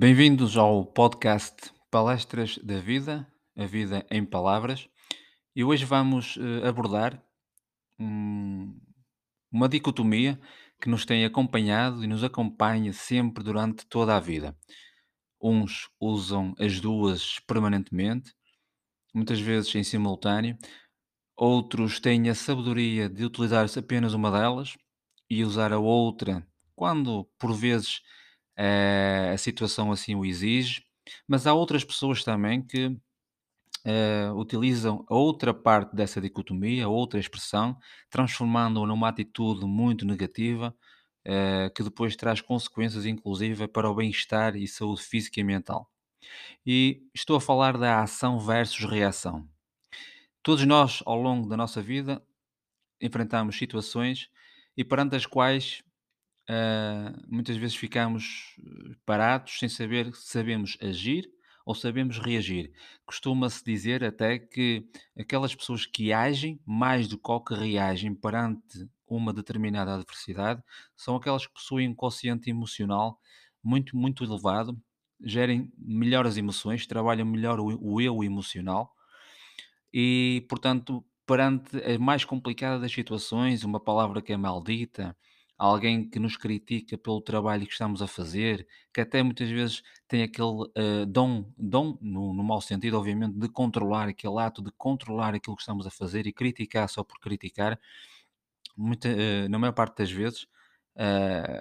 Bem-vindos ao podcast Palestras da Vida, a Vida em Palavras. E hoje vamos eh, abordar um- uma dicotomia que nos tem acompanhado e nos acompanha sempre durante toda a vida. Uns usam as duas permanentemente, muitas vezes em simultâneo, outros têm a sabedoria de utilizar apenas uma delas e usar a outra quando, por vezes, a situação assim o exige, mas há outras pessoas também que eh, utilizam outra parte dessa dicotomia, outra expressão, transformando-a numa atitude muito negativa, eh, que depois traz consequências, inclusive, para o bem-estar e saúde física e mental. E estou a falar da ação versus reação. Todos nós, ao longo da nossa vida, enfrentamos situações e perante as quais ah, muitas vezes ficamos eh, parados sem saber se sabemos agir ou sabemos reagir. Costuma-se dizer até que aquelas pessoas que agem mais do que, que reagem perante uma determinada adversidade são aquelas que possuem um quociente emocional muito, muito elevado, gerem melhores emoções, trabalham melhor o, o eu emocional e, portanto, perante a mais complicada das situações, uma palavra que é maldita, alguém que nos critica pelo trabalho que estamos a fazer, que até muitas vezes tem aquele eh, dom, dom no, no mau sentido, obviamente, de controlar aquele ato, de controlar aquilo que estamos a fazer e criticar só por criticar, muita, eh, na maior parte das vezes, eh,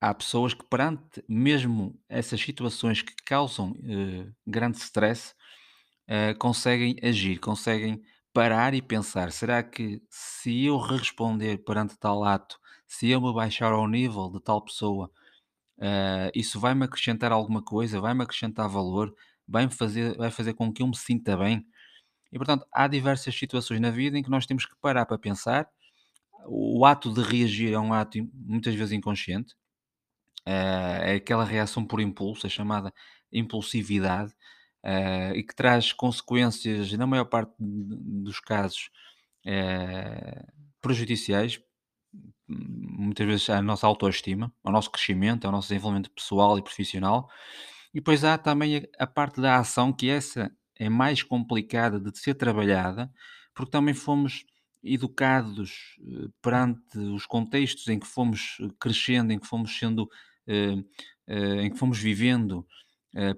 há pessoas que perante mesmo essas situações que causam grande stress, conseguem agir, conseguem parar e pensar: será que se eu responder perante tal ato, se eu me baixar ao nível de tal pessoa, eh, isso vai-me acrescentar alguma coisa, vai-me acrescentar valor, vai-me fazer, vai fazer com que eu me sinta bem? E portanto, há diversas situações na vida em que nós temos que parar para pensar. O ato de reagir é um ato muitas vezes inconsciente, eh, é aquela reação por impulso, a chamada impulsividade, eh, e que traz consequências, na maior parte dos casos, prejudiciais, muitas vezes à nossa autoestima, ao nosso crescimento, ao nosso desenvolvimento pessoal e profissional. E depois há também a, a parte da ação, que essa é mais complicada de ser trabalhada, porque também fomos educados eh, perante os contextos em que fomos eh, crescendo, em que fomos sendo, eh, em que fomos vivendo,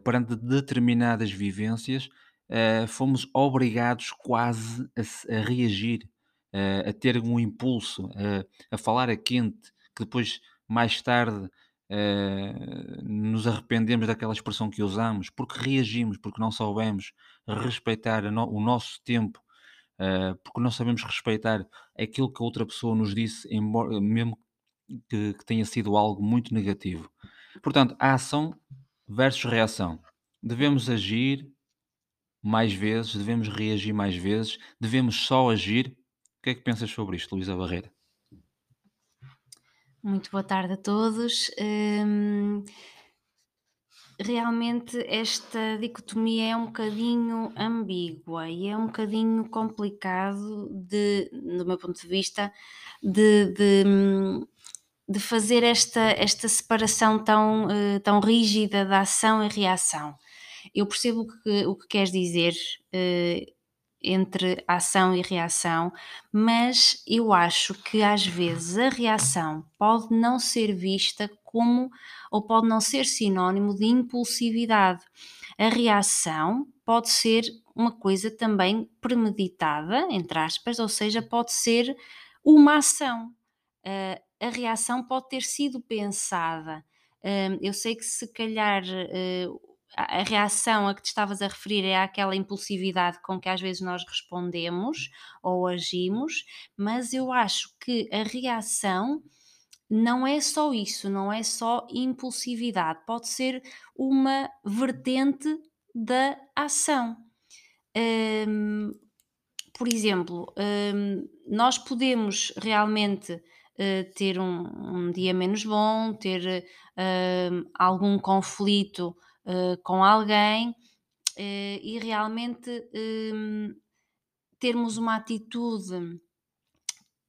perante determinadas vivências, fomos obrigados quase a, a reagir, a ter um impulso, eh, a falar a quente, que depois, mais tarde, eh, nos arrependemos daquela expressão que usamos, porque reagimos, porque não soubemos respeitar o nosso tempo, eh, porque não sabemos respeitar aquilo que a outra pessoa nos disse, embora, mesmo que, que tenha sido algo muito negativo. Portanto, a ação versus reação. Devemos agir mais vezes, devemos reagir mais vezes, devemos só agir. O que é que pensas sobre isto, Luísa Barreira? Muito boa tarde a todos. Hum, realmente esta dicotomia é um bocadinho ambígua e é um bocadinho complicado de, do meu ponto de vista, de, de, hum, de fazer esta, esta separação tão, eh, tão rígida da ação e reação. Eu percebo o que, o que queres dizer, eh, entre ação e reação, mas eu acho que às vezes a reação pode não ser vista como ou pode não ser sinónimo de impulsividade. A reação pode ser uma coisa também premeditada, entre aspas, ou seja, pode ser uma ação. Ah, a reação pode ter sido pensada. Hum, eu sei que se calhar eh, a reação a que te estavas a referir é àquela impulsividade com que às vezes nós respondemos ou agimos, mas eu acho que a reação não é só isso, não é só impulsividade, pode ser uma vertente da ação. Hum, por exemplo, hum, nós podemos realmente eh, ter um, um dia menos bom, ter hum, algum conflito eh, com alguém eh, e realmente hum, termos uma atitude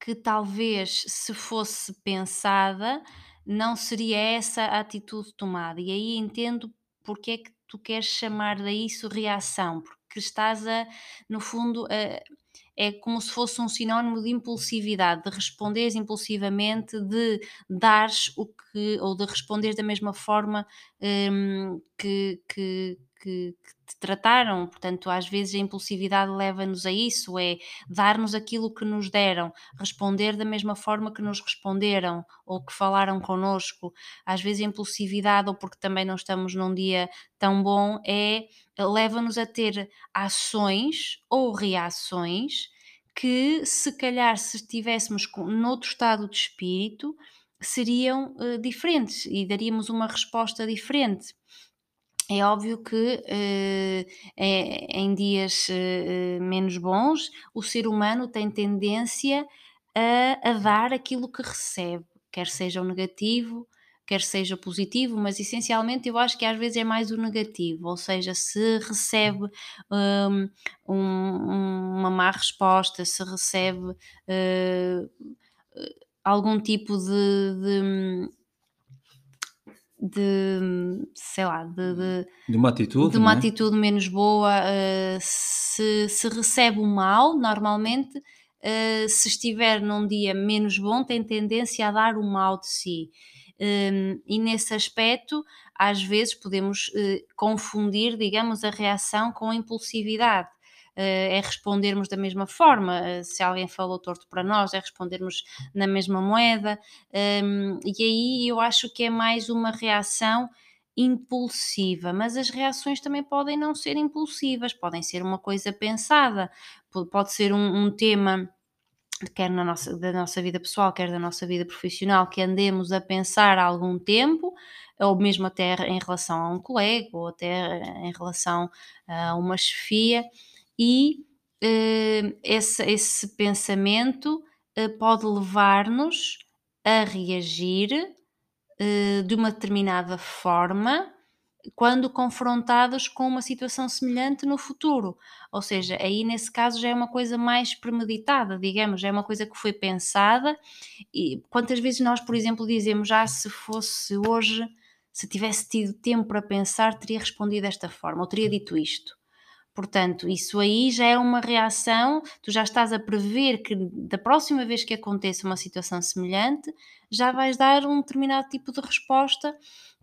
que talvez se fosse pensada não seria essa a atitude tomada. E aí entendo porque é que tu queres chamar a isso reação? Porque estás a, no fundo, a, é como se fosse um sinónimo de impulsividade, de responderes impulsivamente, de dares o que, ou de responder da mesma forma hum, que, que, que, que te trataram. Portanto, às vezes a impulsividade leva-nos a isso: é dar-nos aquilo que nos deram, responder da mesma forma que nos responderam ou que falaram connosco. Às vezes a impulsividade, ou porque também não estamos num dia tão bom, é leva-nos a ter ações ou reações que, se calhar, se estivéssemos noutro estado de espírito, seriam uh, diferentes e daríamos uma resposta diferente. É óbvio que eh, é, em dias eh, menos bons, o ser humano tem tendência a, a dar aquilo que recebe, quer seja o negativo, quer seja positivo, mas essencialmente eu acho que às vezes é mais o negativo, ou seja, se recebe hum, um, uma má resposta, se recebe uh, algum tipo de, de de, sei lá, de, de, de uma atitude, de uma é? atitude menos boa, uh, se, se recebe o mal, normalmente, uh, se estiver num dia menos bom, tem tendência a dar o mal de si. Um, e nesse aspecto, às vezes podemos uh, confundir, digamos, a reação com a impulsividade. Uh, é respondermos da mesma forma. Uh, se alguém falou torto para nós, é respondermos na mesma moeda. Um, e aí eu acho que é mais uma reação impulsiva, mas as reações também podem não ser impulsivas, podem ser uma coisa pensada, pode ser um, um tema quer na nossa, da nossa vida pessoal, quer da nossa vida profissional, que andemos a pensar há algum tempo, ou mesmo até em relação a um colega, ou até em relação a uma chefia, e eh, esse, esse pensamento eh, pode levar-nos a reagir eh, de uma determinada forma quando confrontados com uma situação semelhante no futuro. Ou seja, aí nesse caso já é uma coisa mais premeditada, digamos, já é uma coisa que foi pensada. E quantas vezes nós, por exemplo, dizemos já ah, se fosse hoje, se tivesse tido tempo para pensar, teria respondido desta forma, ou teria dito isto. Portanto, isso aí já é uma reação, tu já estás a prever que da próxima vez que aconteça uma situação semelhante, já vais dar um determinado tipo de resposta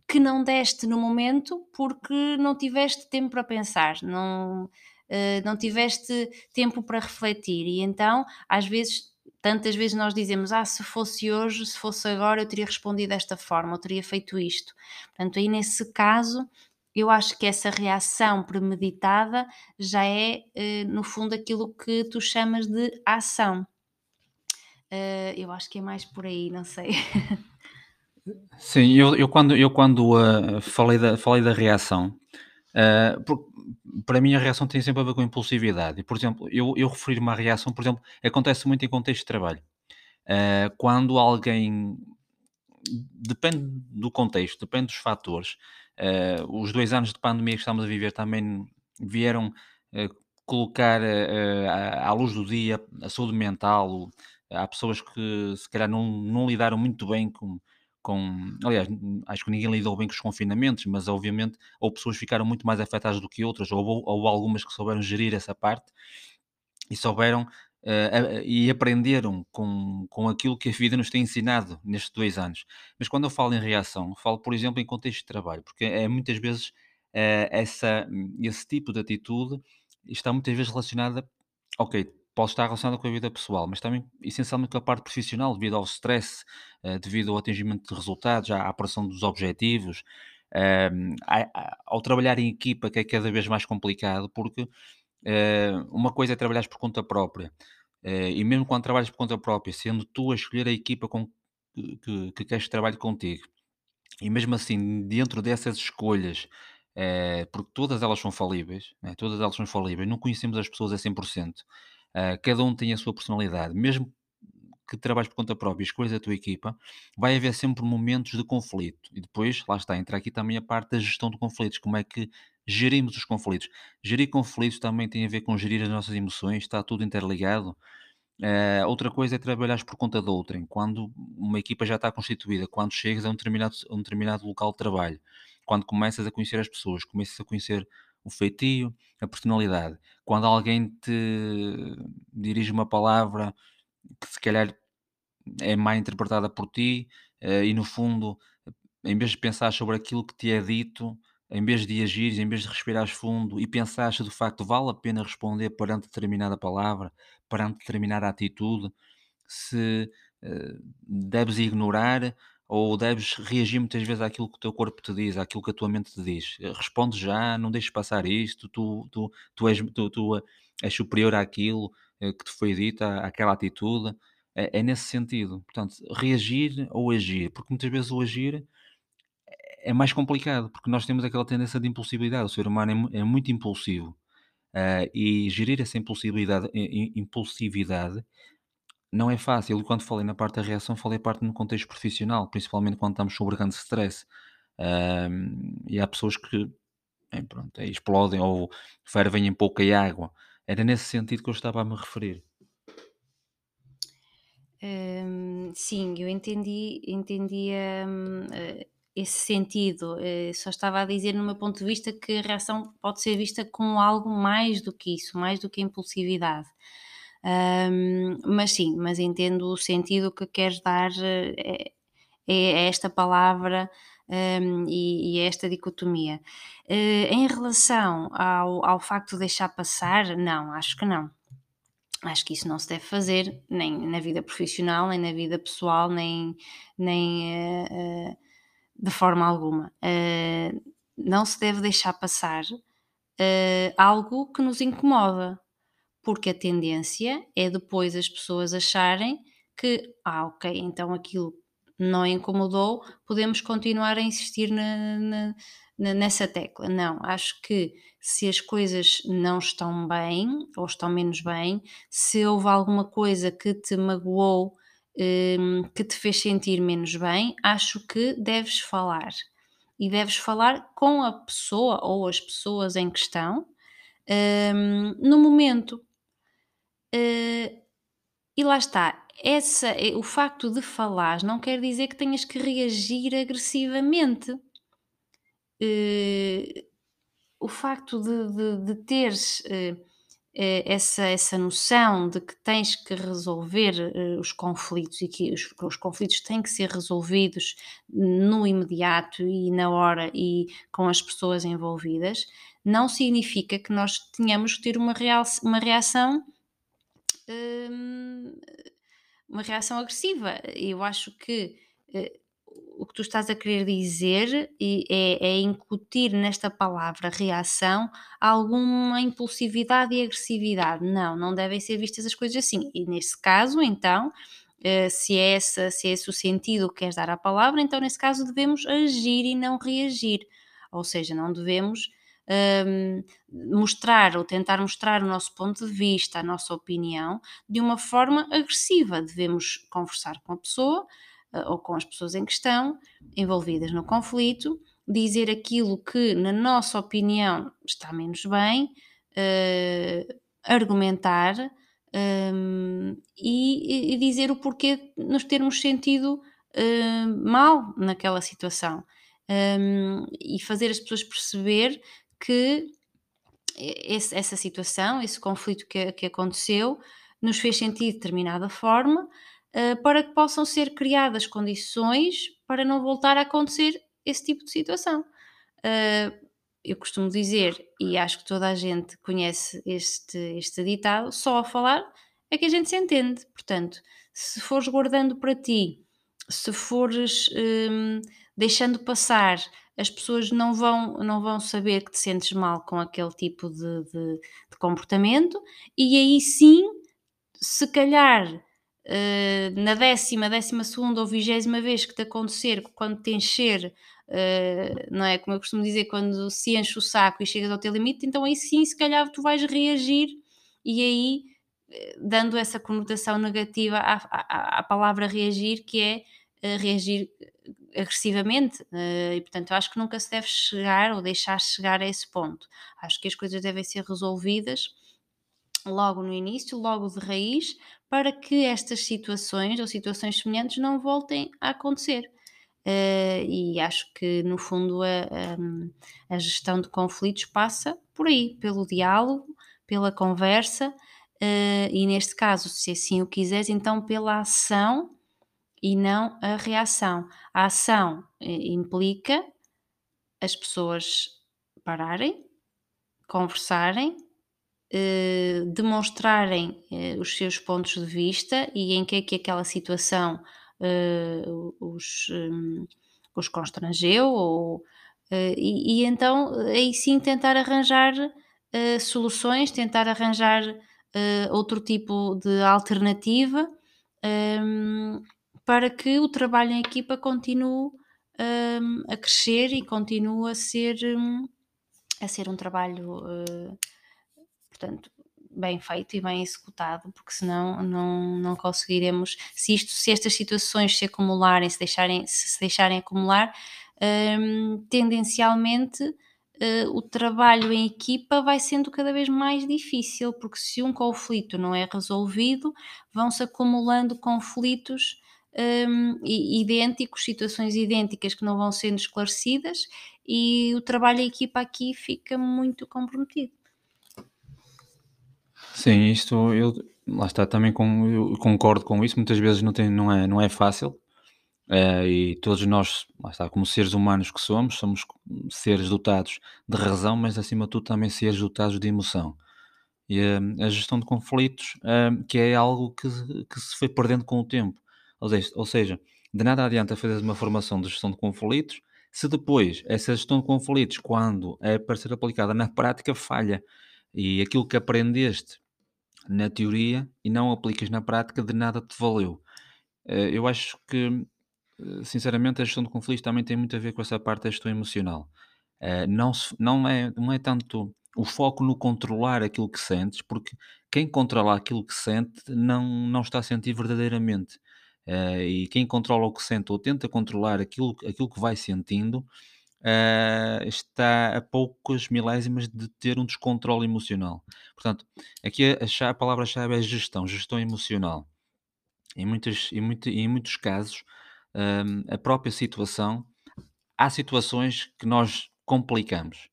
que não deste no momento porque não tiveste tempo para pensar, não, uh, não tiveste tempo para refletir. E então, às vezes, tantas vezes nós dizemos: Ah, se fosse hoje, se fosse agora, eu teria respondido desta forma, eu teria feito isto. Portanto, aí nesse caso, eu acho que essa reação premeditada já é, uh, no fundo, aquilo que tu chamas de ação. Uh, eu acho que é mais por aí, não sei. Sim, eu, eu quando, eu quando uh, falei, da, falei da reação, uh, por, para mim a reação tem sempre a ver com impulsividade. E, por exemplo, eu, eu referir-me à reação, por exemplo, acontece muito em contexto de trabalho. Uh, quando alguém. Depende do contexto, depende dos fatores. Os dois anos de pandemia que estamos a viver também vieram colocar à luz do dia a saúde mental. Há pessoas que se calhar não, não lidaram muito bem com, com. Aliás, acho que ninguém lidou bem com os confinamentos, mas obviamente ou pessoas ficaram muito mais afetadas do que outras, ou, ou algumas que souberam gerir essa parte e souberam uh, e aprenderam com, com aquilo que a vida nos tem ensinado nestes dois anos. Mas quando eu falo em reação, falo, por exemplo, em contexto de trabalho, porque é muitas vezes uh, essa, esse tipo de atitude está muitas vezes relacionada, ok, pode estar relacionada com a vida pessoal, mas também essencialmente com a parte profissional, devido ao stress, uh, devido ao atingimento de resultados, à aparição dos objetivos, uh, ao trabalhar em equipa, que é cada vez mais complicado, porque uma coisa é trabalhar por conta própria, eh, e mesmo quando trabalhas por conta própria, sendo tu a escolher a equipa com que, que, que queres que trabalhe contigo, e mesmo assim, dentro dessas escolhas, porque todas elas são falíveis, né? todas elas são falíveis, não conhecemos as pessoas a 100%. Uh, cada um tem a sua personalidade, mesmo que trabalhes por conta própria e escolhas a tua equipa, vai haver sempre momentos de conflito. E depois, lá está, entra aqui também a parte da gestão de conflitos, como é que gerimos os conflitos. Gerir conflitos também tem a ver com gerir as nossas emoções, está tudo interligado. Uh, outra coisa é trabalhar por conta de outrem, quando uma equipa já está constituída, quando chegas a um determinado, um determinado local de trabalho quando começas a conhecer as pessoas, começas a conhecer o feitio, a personalidade. Quando alguém te dirige uma palavra que se calhar é mal interpretada por ti, eh, e no fundo, em vez de pensar sobre aquilo que te é dito, em vez de agires, em vez de respirares fundo e pensares se de facto vale a pena responder perante determinada palavra, perante determinada atitude, se eh, deves ignorar ou deves reagir muitas vezes àquilo que o teu corpo te diz, àquilo que a tua mente te diz. Eh, Responde já, não deixes passar isto, tu, tu, tu, és, tu, tu és superior àquilo eh, que te foi dito, àquela atitude. É, é nesse sentido. Portanto, reagir ou agir, porque muitas vezes o agir é mais complicado, porque nós temos aquela tendência de impulsividade. O ser humano é, é muito impulsivo. Ah, e gerir essa impulsividade, impulsividade não é fácil. E quando falei na parte da reação, falei parte no contexto profissional, principalmente quando estamos sob grande stress. Ahm, e há pessoas que pronto, explodem ou fervem em pouca água. Era nesse sentido que eu estava a me referir. Hum, sim, eu entendi, entendi hum, eh, esse sentido. eh, só estava a dizer, no meu ponto de vista, que a reação pode ser vista como algo mais do que isso, mais do que a impulsividade. Hum, mas sim, mas entendo o sentido que queres dar eh, é, é esta palavra hum, e, e é esta dicotomia. Eh, em relação ao, ao facto de deixar passar, não, acho que não. Acho que isso não se deve fazer, nem na vida profissional, nem na vida pessoal, nem, nem eh, de forma alguma. Eh, não se deve deixar passar eh, algo que nos incomoda, porque a tendência é depois as pessoas acharem que, ah, ok, então aquilo não incomodou, podemos continuar a insistir na, na- na- nessa tecla. Não, acho que se as coisas não estão bem ou estão menos bem, se houve alguma coisa que te magoou, hum, que te fez sentir menos bem, acho que deves falar. E deves falar com a pessoa ou as pessoas em questão, hum, no momento. Eh, e lá está, essa, eh, o facto de falar não quer dizer que tenhas que reagir agressivamente. Eh, o facto de, de- de teres eh, essa, essa noção de que tens que resolver eh, os conflitos e que os, os conflitos têm que ser resolvidos no imediato e na hora e com as pessoas envolvidas, não significa que nós tenhamos que ter uma, real, uma reação hum, uma reação agressiva. Eu acho que eh, o que tu estás a querer dizer é, é incutir nesta palavra reação alguma impulsividade e agressividade. Não, não devem ser vistas as coisas assim. E nesse caso, então, eh, se, é se é esse o sentido que queres dar à palavra, então nesse caso devemos agir e não reagir. Ou seja, não devemos hum, mostrar ou tentar mostrar o nosso ponto de vista, a nossa opinião, de uma forma agressiva. Devemos conversar com a pessoa ou com as pessoas em questão envolvidas no conflito, dizer aquilo que, na nossa opinião, está menos bem, eh, argumentar hum, e, e dizer o porquê nos termos sentido eh, mal naquela situação. Hum, e fazer as pessoas perceber que esse- essa situação, esse conflito que, que aconteceu, nos fez sentir de determinada forma, eh, para que possam ser criadas condições para não voltar a acontecer esse tipo de situação. Eh, eu costumo dizer, e acho que toda a gente conhece este, este ditado, só a falar é que a gente se entende. Portanto, se fores guardando para ti, se fores hum, deixando passar as pessoas não vão, não vão saber que te sentes mal com aquele tipo de, de- de comportamento, e aí sim, se calhar eh, na décima, décima segunda ou vigésima vez que te acontecer, quando te encher, eh, não é? Como eu costumo dizer, quando se enche o saco e chegas ao teu limite, então aí sim, se calhar tu vais reagir e aí eh, dando essa conotação negativa à, à, à palavra reagir, que é reagir agressivamente, e portanto eu acho que nunca se deve chegar ou deixar chegar a esse ponto. Acho que as coisas devem ser resolvidas logo no início, logo de raiz, para que estas situações ou situações semelhantes não voltem a acontecer. eh, e acho que no fundo a, a, a gestão de conflitos passa por aí, pelo diálogo, pela conversa eh, e neste caso, se assim o quiseres, então pela ação e não a reação. A ação eh, implica as pessoas pararem, conversarem, eh, demonstrarem eh, os seus pontos de vista e em que é que aquela situação eh, os, hum, os constrangeu ou, e, e então aí sim tentar arranjar soluções, tentar arranjar outro tipo de alternativa hum, para que o trabalho em equipa continue hum, a crescer e continue a ser, a ser um trabalho, portanto, bem feito e bem executado, porque senão não, não conseguiremos, se isto, se estas situações se acumularem, se deixarem, se, deixarem acumular, hum, tendencialmente uh, o trabalho em equipa vai sendo cada vez mais difícil, porque se um conflito não é resolvido, vão-se acumulando conflitos um, idênticos, situações idênticas que não vão sendo esclarecidas e o trabalho em equipa aqui fica muito comprometido. Sim, isto eu lá está também com eu concordo com isso, muitas vezes não tem não é não é fácil, eh, e todos nós, lá está, como seres humanos que somos, somos seres dotados de razão, mas acima de tudo também seres dotados de emoção. E, eh, a gestão de conflitos, eh, que é algo que que se foi perdendo com o tempo. Ou seja ou seja, de nada adianta fazeres uma formação de gestão de conflitos, se depois essa gestão de conflitos, quando é para ser aplicada na prática, falha. E aquilo que aprendeste na teoria e não aplicas na prática, de nada te valeu. Eh, eu acho que, eh, sinceramente, a gestão de conflitos também tem muito a ver com essa parte da gestão emocional. Eh, não, se- não, é, não é tanto o foco no controlar aquilo que sentes, porque quem controla aquilo que sente não, não está a sentir verdadeiramente. e quem controla o que sente ou tenta controlar aquilo, aquilo que vai sentindo, ah, está a poucas milésimas de ter um descontrole emocional. Portanto, aqui a, a cha- a palavra-chave é gestão, gestão emocional. Em, muitas, em, muito- em muitos casos, hum, a própria situação, há situações que nós complicamos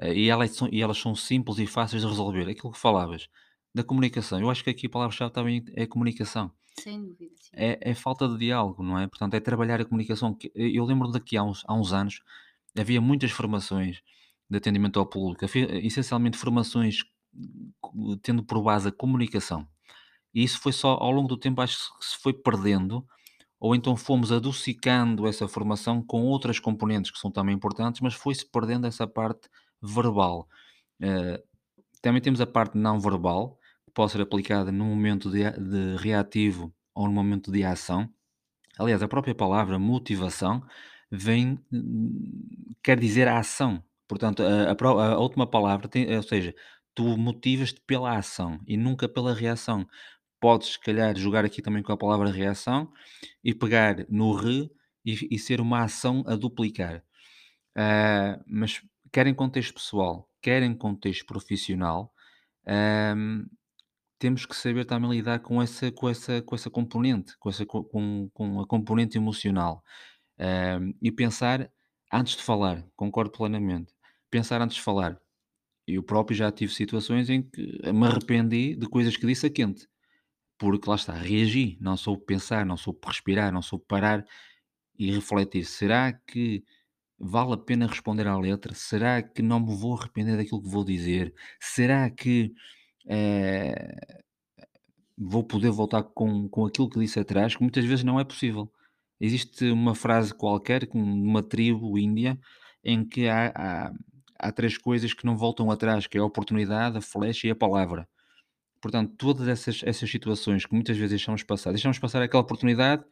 eh, e, elas são, e elas são simples e fáceis de resolver. Aquilo que falavas da comunicação, eu acho que aqui a palavra-chave também é comunicação. Sem dúvida. É, é falta de diálogo, não é? Portanto, é trabalhar a comunicação. Eu lembro daqui há uns, há uns anos havia muitas formações de atendimento ao público, havia essencialmente formações tendo por base a comunicação. E isso foi só ao longo do tempo, acho que se foi perdendo, ou então fomos adocicando essa formação com outras componentes que são também importantes, mas foi-se perdendo essa parte verbal. Eh, também temos a parte não verbal, que pode ser aplicada num momento de, de reativo ou num momento de ação Aliás, a própria palavra motivação vem, quer dizer a ação. Portanto, a, a a última palavra tem, ou seja, tu motivas-te pela ação e nunca pela reação. Podes, se calhar, jogar aqui também com a palavra reação e pegar no re e, e ser uma ação a duplicar. Ah, mas quer em contexto pessoal, quer em contexto profissional, hum, temos que saber também lidar com essa com essa com essa componente, com essa co com com a componente emocional, hã, e pensar antes de falar, concordo plenamente. Pensar antes de falar. Eu próprio já tive situações em que me arrependi de coisas que disse a quente, porque lá está, reagi, não soube pensar, não soube respirar, não soube parar e refletir: "Será que vale a pena responder à letra? Será que não me vou arrepender daquilo que vou dizer? Será que, eh" Vou poder voltar com com aquilo que disse atrás, que muitas vezes não é possível. Existe uma frase qualquer, uma tribo índia, em que há há há 3 coisas que não voltam atrás, que é a oportunidade, a flecha e a palavra. Portanto, todas essas essas situações que muitas vezes deixamos passar, deixamos passar aquela oportunidade,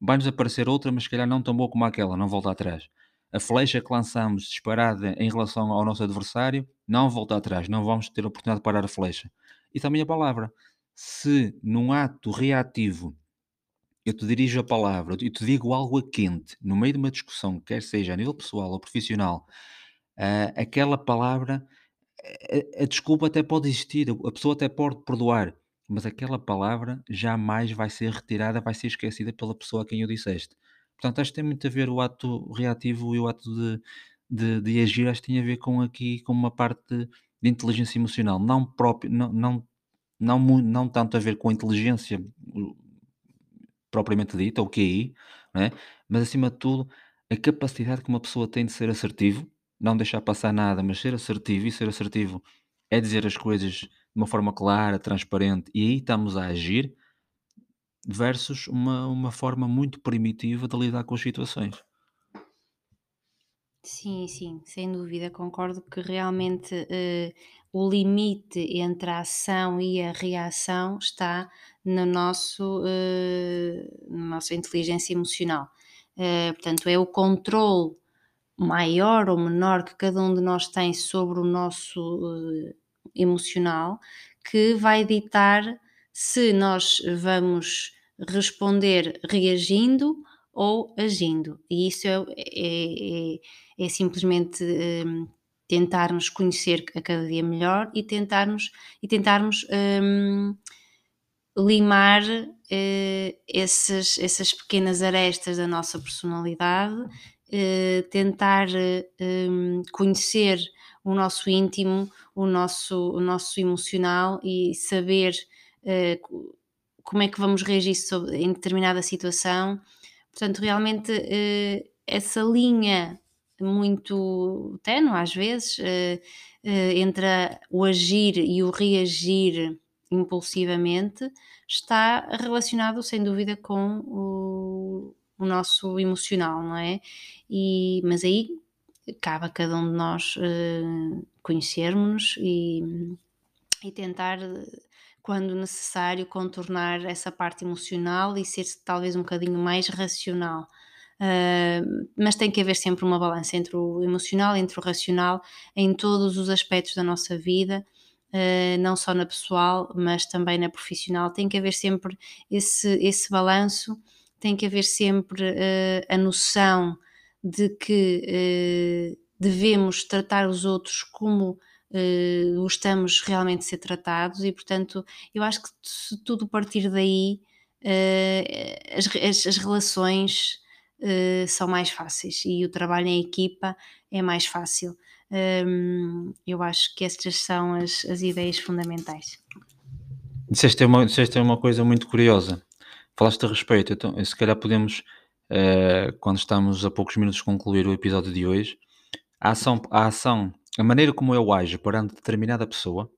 vai-nos aparecer outra, mas se calhar não tão boa como aquela, não volta atrás. A flecha que lançamos disparada em relação ao nosso adversário, não volta atrás, não vamos ter a oportunidade de parar a flecha. E também a palavra. Se num ato reativo eu te dirijo a palavra e te digo algo a quente, no meio de uma discussão, quer seja a nível pessoal ou profissional, ah, aquela palavra a a desculpa até pode existir, a pessoa até pode perdoar, mas aquela palavra jamais vai ser retirada, vai ser esquecida pela pessoa a quem o disseste. Portanto, acho que tem muito a ver o ato reativo e o ato de de de agir, acho que tem a ver com aqui com uma parte de de inteligência emocional, não próprio não não não não tanto a ver com a inteligência, propriamente dita, o QI, não é, mas acima de tudo, a capacidade que uma pessoa tem de ser assertivo, não deixar passar nada, mas ser assertivo, e ser assertivo é dizer as coisas de uma forma clara, transparente, e aí estamos a agir, versus uma uma forma muito primitiva de lidar com as situações. Sim, sim, sem dúvida, concordo que realmente, eh, o limite entre a ação e a reação está no nosso, eh, na nossa inteligência emocional. Eh, portanto, é o controle maior ou menor que cada um de nós tem sobre o nosso, eh, emocional, que vai ditar se nós vamos responder reagindo ou agindo. E isso é, é, é é simplesmente hum, tentarmos conhecer a cada dia melhor e tentarmos, e tentarmos hum, limar eh, esses, essas pequenas arestas da nossa personalidade, eh, tentar hum, conhecer o nosso íntimo, o nosso, o nosso emocional e saber eh, como é que vamos reagir sobre, em determinada situação. Portanto, realmente eh, essa linha muito ténue às vezes, eh, eh, entre o agir e o reagir impulsivamente, está relacionado sem dúvida com o, o nosso emocional, não é? E, mas aí cabe a cada um de nós uh, conhecermos e, e tentar, quando necessário, contornar essa parte emocional e ser talvez um bocadinho mais racional. Uh, mas tem que haver sempre uma balança entre o emocional, entre o racional, em todos os aspectos da nossa vida, uh, não só na pessoal, mas também na profissional. Tem que haver sempre esse, esse balanço, tem que haver sempre uh, a noção de que devemos tratar os outros como gostamos realmente de ser tratados e, portanto, eu acho que se tudo partir daí, uh, as, as, as, relações uh, são mais fáceis e o trabalho em equipa é mais fácil. Um, eu acho que estas são as, as ideias fundamentais. Disseste uma, disseste uma coisa muito curiosa. Falaste a respeito, então, se calhar podemos, uh, quando estamos a poucos minutos concluir o episódio de hoje, a ação, a ação, a maneira como eu ajo perante determinada pessoa,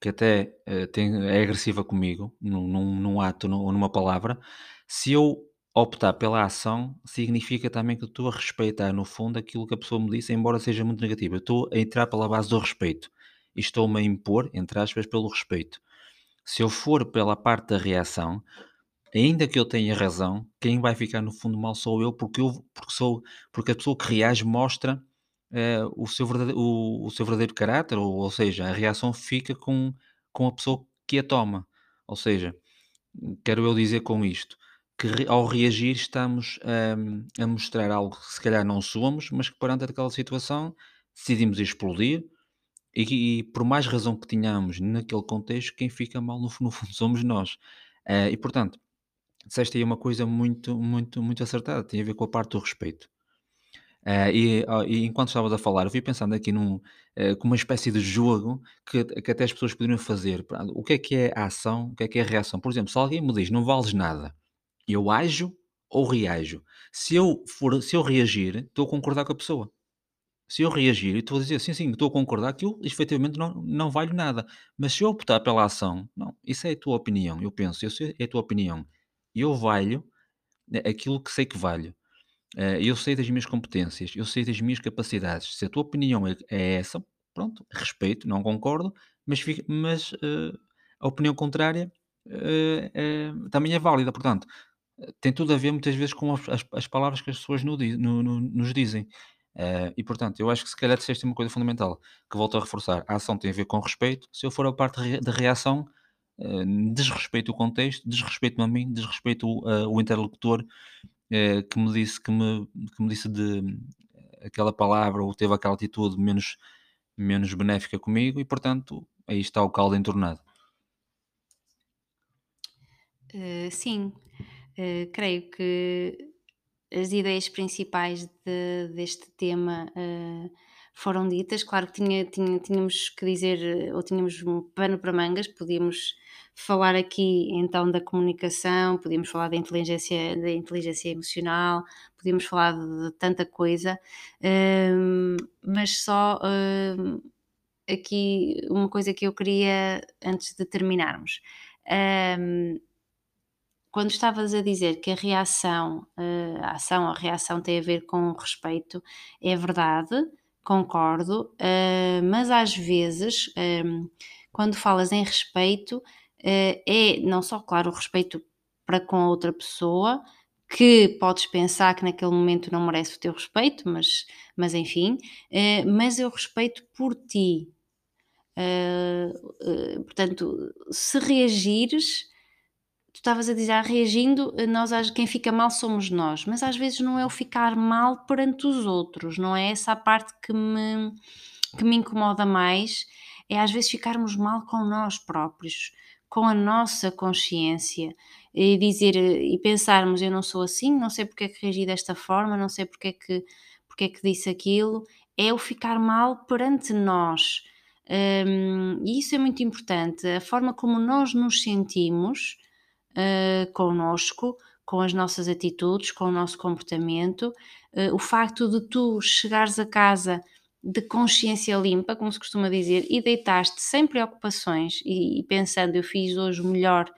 que até uh, tem, é agressiva comigo, num, num, num ato ou numa palavra, se eu optar pela ação significa também que estou a respeitar, no fundo, aquilo que a pessoa me disse, embora seja muito negativo. Eu estou a entrar pela base do respeito e estou-me a impor, entre aspas, pelo respeito. Se eu for pela parte da reação, ainda que eu tenha razão, quem vai ficar no fundo mal sou eu, porque, eu, porque, sou, porque a pessoa que reage mostra uh, o, seu verdadeiro, o, o, seu verdadeiro caráter, ou, ou seja, a reação fica com, com a pessoa que a toma. Ou seja, quero eu dizer com isto que ao reagir estamos a, mostrar algo que se calhar não somos, mas que perante aquela situação decidimos explodir e, e, por mais razão que tenhamos naquele contexto, quem fica mal no, no fundo somos nós. Uh, e portanto, disseste aí uma coisa muito, muito, muito acertada, tem a ver com a parte do respeito. Uh, e, uh, e, enquanto estavas a falar, eu fui pensando aqui num, uh, uma espécie de jogo que, que até as pessoas poderiam fazer. O que é que é a ação? O que é que é a reação? Por exemplo, se alguém me diz não vales nada, eu ajo ou reajo? Se eu, for, se eu reagir, estou a concordar com a pessoa. Se eu reagir estou a dizer sim, sim, estou a concordar que eu efetivamente não, não valho nada. Mas se eu optar pela ação, não, isso é a tua opinião. Eu penso, isso é a tua opinião. Eu valho né, aquilo que sei que valho. Eh, eu sei das minhas competências, eu sei das minhas capacidades. Se a tua opinião é, é essa, pronto, respeito, não concordo, mas, fica, mas uh, a opinião contrária uh, também é válida. Portanto, tem tudo a ver muitas vezes com as, as palavras que as pessoas no, no, no, nos dizem. E portanto, eu acho que se calhar disseste uma coisa fundamental que volto a reforçar: a ação tem a ver com respeito. Se eu for a parte da reação, desrespeito o contexto, desrespeito-me a mim, desrespeito o interlocutor que, me disse, que, me, que me disse de aquela palavra ou teve aquela atitude menos, menos benéfica comigo, e portanto, aí está o caldo entornado. sim, Uh, creio que as ideias principais de, deste tema uh, foram ditas. Claro que tinha, tinha, tínhamos que dizer, ou tínhamos um pano para mangas, podíamos falar aqui então da comunicação, podíamos falar da inteligência, da inteligência emocional, podíamos falar de, de tanta coisa, uh, mas só uh, aqui uma coisa que eu queria antes de terminarmos. Um, quando estavas a dizer que a reação, uh, a ação, a reação tem a ver com respeito, é verdade, concordo, uh, mas às vezes, um, quando falas em respeito, uh, é não só, claro, o respeito para com a outra pessoa, que podes pensar que naquele momento não merece o teu respeito, mas, mas enfim, mas eu respeito por ti, Uh, portanto, se reagires, estavas a dizer, ah, reagindo, nós, quem fica mal somos nós, mas às vezes não é o ficar mal perante os outros, não é essa a parte que me, que me incomoda mais, é às vezes ficarmos mal com nós próprios, com a nossa consciência e dizer e pensarmos eu não sou assim, não sei porque é que reagi desta forma, não sei porque é que, porque é que disse aquilo, é o ficar mal perante nós. Um, e isso é muito importante, a forma como nós nos sentimos uh, connosco, com as nossas atitudes, com o nosso comportamento, uh, o facto de tu chegares a casa de consciência limpa, como se costuma dizer, e deitaste sem preocupações e, e pensando eu fiz hoje o melhor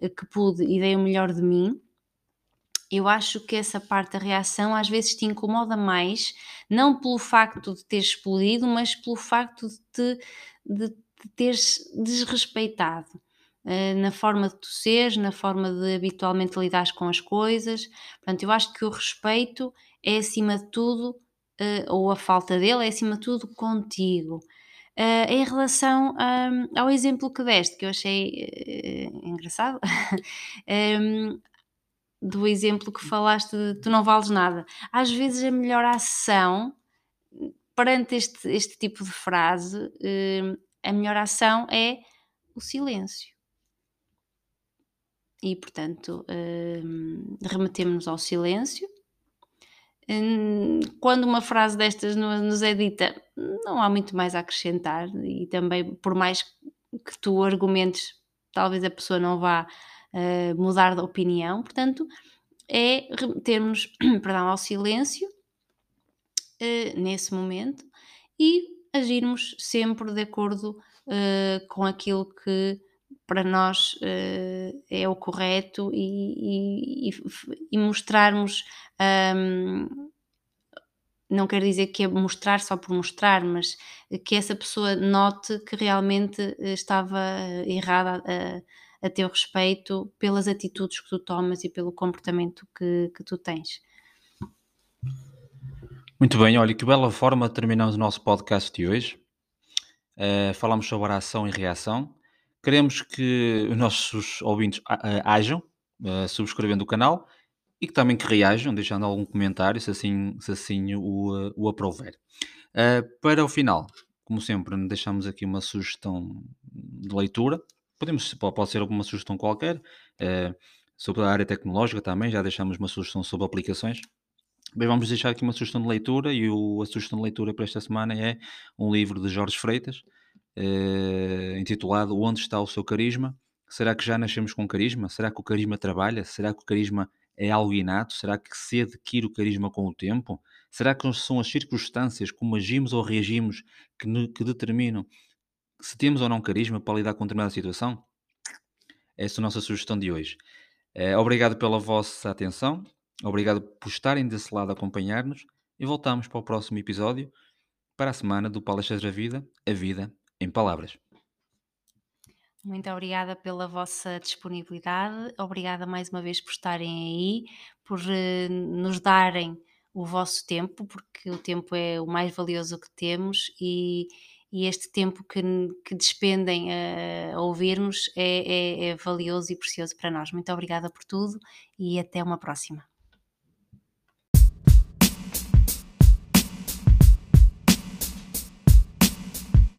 eh, que pude e dei o melhor de mim, eu acho que essa parte da reação às vezes te incomoda mais, não pelo facto de teres explodido, mas pelo facto de te de, de teres desrespeitado na forma de tu seres, na forma de habitualmente lidares com as coisas. Portanto, eu acho que o respeito é acima de tudo, uh, ou a falta dele, é acima de tudo contigo. Uh, em relação um, ao exemplo que deste, que eu achei engraçado, um, do exemplo que falaste de tu não vales nada. Às vezes a melhor ação perante este, este tipo de frase, uh, a melhor ação é o silêncio. E, portanto, uh, remetemos-nos ao silêncio. Uh, quando uma frase destas nos é dita, não há muito mais a acrescentar, e também, por mais que tu argumentes, talvez a pessoa não vá uh, mudar de opinião, portanto, é remetermos perdão, ao silêncio uh, nesse momento e agirmos sempre de acordo uh, com aquilo que para nós uh, é o correto e, e, e mostrarmos. Um, não quer dizer que é mostrar só por mostrar, mas que essa pessoa note que realmente estava errada a, a teu respeito pelas atitudes que tu tomas e pelo comportamento que, que tu tens. Muito bem, olha, que bela forma terminamos o nosso podcast de hoje. Uh, falamos sobre a ação e reação. Queremos que os nossos ouvintes ajam, uh, subscrevendo o canal e que também que reajam, deixando algum comentário, se assim, se assim o, uh, o aprouver. para o final, como sempre, deixamos aqui uma sugestão de leitura. Podemos, pode ser alguma sugestão qualquer. sobre a área tecnológica também, já deixamos uma sugestão sobre aplicações. Bem, vamos deixar aqui uma sugestão de leitura e o, a sugestão de leitura para esta semana é um livro de Jorge Freitas, eh, intitulado Onde está o seu carisma? Será que já nascemos com carisma? Será que o carisma trabalha? Será que o carisma é algo inato? Será que se adquire o carisma com o tempo? Será que são as circunstâncias, como agimos ou reagimos, que, que determinam se temos ou não carisma para lidar com determinada situação? Essa é a nossa sugestão de hoje. Eh, obrigado pela vossa atenção. Obrigado por estarem desse lado a acompanhar-nos e voltamos para o próximo episódio para a semana do Palestras da Vida, a vida em palavras. Muito obrigada pela vossa disponibilidade, obrigada mais uma vez por estarem aí, por uh, nos darem o vosso tempo, porque o tempo é o mais valioso que temos e, e este tempo que, que despendem a, a ouvir-nos é, é, é valioso e precioso para nós. Muito obrigada por tudo e até uma próxima.